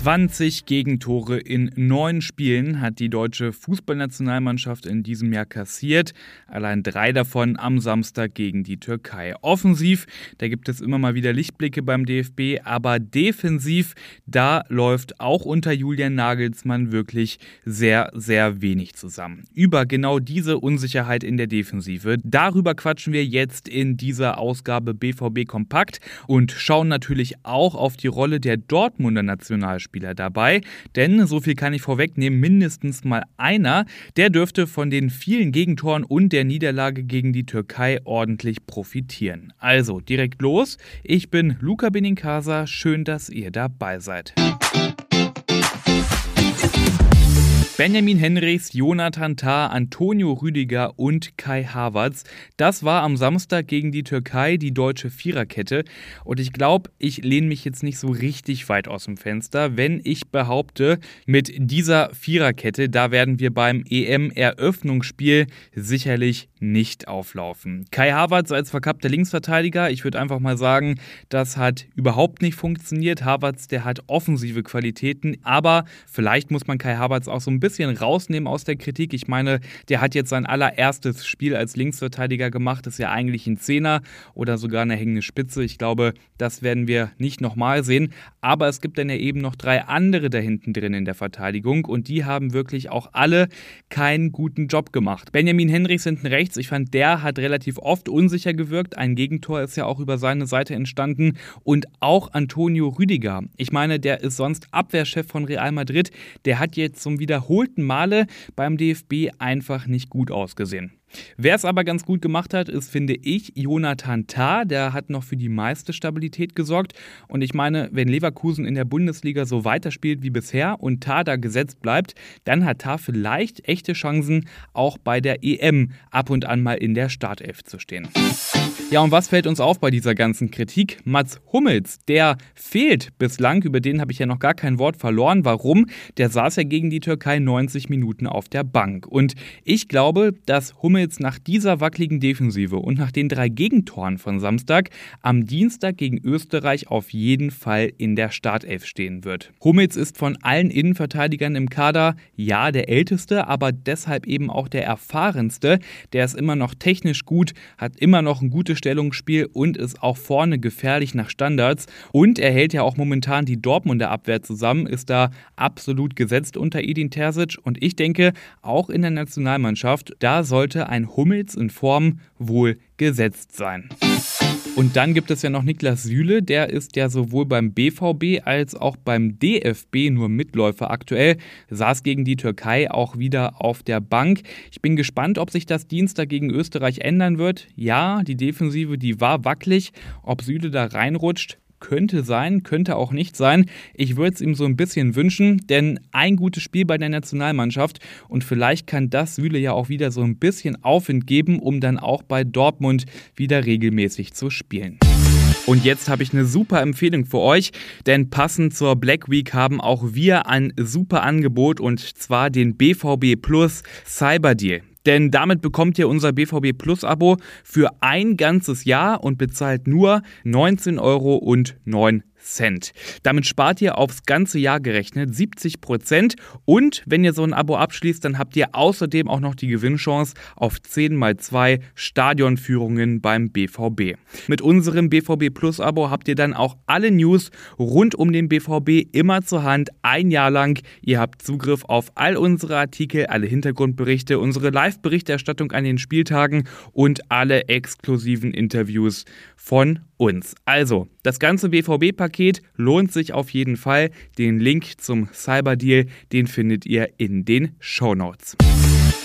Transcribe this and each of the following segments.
20 Gegentore in neun Spielen hat die deutsche Fußballnationalmannschaft in diesem Jahr kassiert. Allein drei davon am Samstag gegen die Türkei. Offensiv, da gibt es immer mal wieder Lichtblicke beim DFB, aber defensiv, da läuft auch unter Julian Nagelsmann wirklich sehr, sehr wenig zusammen. Über genau diese Unsicherheit in der Defensive, darüber quatschen wir jetzt in dieser Ausgabe BVB Kompakt und schauen natürlich auch auf die Rolle der Dortmunder Nationalspieler Spieler dabei, denn so viel kann ich vorwegnehmen, mindestens mal einer, der dürfte von den vielen Gegentoren und der Niederlage gegen die Türkei ordentlich profitieren. Also direkt los, ich bin Luca Benincasa, schön, dass ihr dabei seid. Benjamin Henrichs, Jonathan Tah, Antonio Rüdiger und Kai Havertz. Das war am Samstag gegen die Türkei die deutsche Viererkette. Und ich glaube, ich lehne mich jetzt nicht so richtig weit aus dem Fenster, wenn ich behaupte, mit dieser Viererkette, da werden wir beim EM-Eröffnungsspiel sicherlich nicht auflaufen. Kai Havertz als verkappter Linksverteidiger, ich würde einfach mal sagen, das hat überhaupt nicht funktioniert. Havertz, der hat offensive Qualitäten, aber vielleicht muss man Kai Havertz auch so ein bisschen bisschen rausnehmen aus der Kritik. Ich meine, der hat jetzt sein allererstes Spiel als Linksverteidiger gemacht. Ist ja eigentlich ein Zehner oder sogar eine hängende Spitze. Ich glaube, das werden wir nicht nochmal sehen. Aber es gibt dann ja eben noch drei andere da hinten drin in der Verteidigung und die haben wirklich auch alle keinen guten Job gemacht. Benjamin Henrichs hinten rechts, ich fand, der hat relativ oft unsicher gewirkt. Ein Gegentor ist ja auch über seine Seite entstanden und auch Antonio Rüdiger. Ich meine, der ist sonst Abwehrchef von Real Madrid. Der hat jetzt zum Wiederholen wiederholten Male beim DFB einfach nicht gut ausgesehen. Wer es aber ganz gut gemacht hat, ist, finde ich, Jonathan Tah. Der hat noch für die meiste Stabilität gesorgt. Und ich meine, wenn Leverkusen in der Bundesliga so weiterspielt wie bisher und Tah da gesetzt bleibt, dann hat Tah vielleicht echte Chancen, auch bei der EM ab und an mal in der Startelf zu stehen. Ja, und was fällt uns auf bei dieser ganzen Kritik? Mats Hummels, der fehlt bislang, über den habe ich ja noch gar kein Wort verloren. Warum? Der saß ja gegen die Türkei 90 Minuten auf der Bank. Und ich glaube, dass Hummels nach dieser wackeligen Defensive und nach den drei Gegentoren von Samstag am Dienstag gegen Österreich auf jeden Fall in der Startelf stehen wird. Hummels ist von allen Innenverteidigern im Kader ja der älteste, aber deshalb eben auch der erfahrenste. Der ist immer noch technisch gut, hat immer noch ein gutes Stellungsspiel und ist auch vorne gefährlich nach Standards. Und er hält ja auch momentan die Dortmunder Abwehr zusammen, ist da absolut gesetzt unter Edin Terzic. Und ich denke, auch in der Nationalmannschaft, da sollte ein Hummels in Form wohl gesetzt sein. Und dann gibt es ja noch Niklas Süle, der ist ja sowohl beim BVB als auch beim DFB nur Mitläufer aktuell, saß gegen die Türkei auch wieder auf der Bank. Ich bin gespannt, ob sich das Dienstag gegen Österreich ändern wird. Ja, die Defensive, die war wackelig. Ob Süle da reinrutscht, könnte sein, könnte auch nicht sein. Ich würde es ihm so ein bisschen wünschen, denn ein gutes Spiel bei der Nationalmannschaft und vielleicht kann das Süle ja auch wieder so ein bisschen Aufwind geben, um dann auch bei Dortmund wieder regelmäßig zu spielen. Und jetzt habe ich eine super Empfehlung für euch, denn passend zur Black Week haben auch wir ein super Angebot und zwar den BVB Plus Cyber Deal. Denn damit bekommt ihr unser BVB Plus Abo für ein ganzes Jahr und bezahlt nur 19,09 Euro Cent. Damit spart ihr aufs ganze Jahr gerechnet 70 Prozent und wenn ihr so ein Abo abschließt, dann habt ihr außerdem auch noch die Gewinnchance auf 10 mal 2 Stadionführungen beim BVB. Mit unserem BVB Plus Abo habt ihr dann auch alle News rund um den BVB immer zur Hand, ein Jahr lang. Ihr habt Zugriff auf all unsere Artikel, alle Hintergrundberichte, unsere Live-Berichterstattung an den Spieltagen und alle exklusiven Interviews von uns. Also, das ganze BVB-Paket lohnt sich auf jeden Fall. Den Link zum Cyberdeal, den findet ihr in den Show Notes.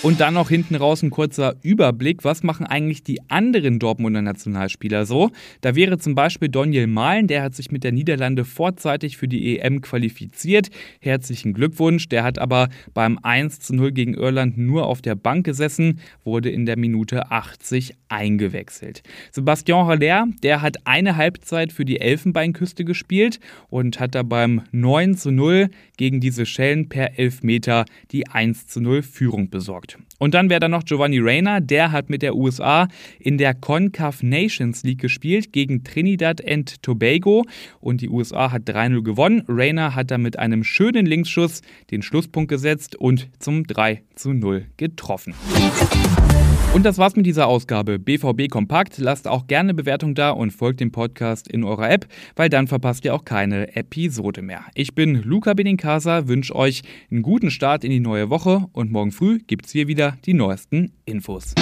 Und dann noch hinten raus ein kurzer Überblick. Was machen eigentlich die anderen Dortmunder Nationalspieler so? Da wäre zum Beispiel Daniel Mahlen, der hat sich mit der Niederlande vorzeitig für die EM qualifiziert. Herzlichen Glückwunsch. Der hat aber beim 1 zu 0 gegen Irland nur auf der Bank gesessen, wurde in der Minute 80 eingewechselt. Sebastian Haller, der hat eine Halbzeit für die Elfenbeinküste gespielt und hat da beim 9 zu 0 gegen diese Schellen per Elfmeter die 1 zu 0 Führung besorgt. Und dann wäre da noch Giovanni Reyna, der hat mit der USA in der CONCACAF Nations League gespielt gegen Trinidad and Tobago und die USA hat 3-0 gewonnen. Reyna hat da mit einem schönen Linksschuss den Schlusspunkt gesetzt und zum 3-0 getroffen. Und das war's mit dieser Ausgabe BVB Kompakt. Lasst auch gerne Bewertung da und folgt dem Podcast in eurer App, weil dann verpasst ihr auch keine Episode mehr. Ich bin Luca Benincasa, wünsche euch einen guten Start in die neue Woche und morgen früh gibt's hier wieder die neuesten Infos.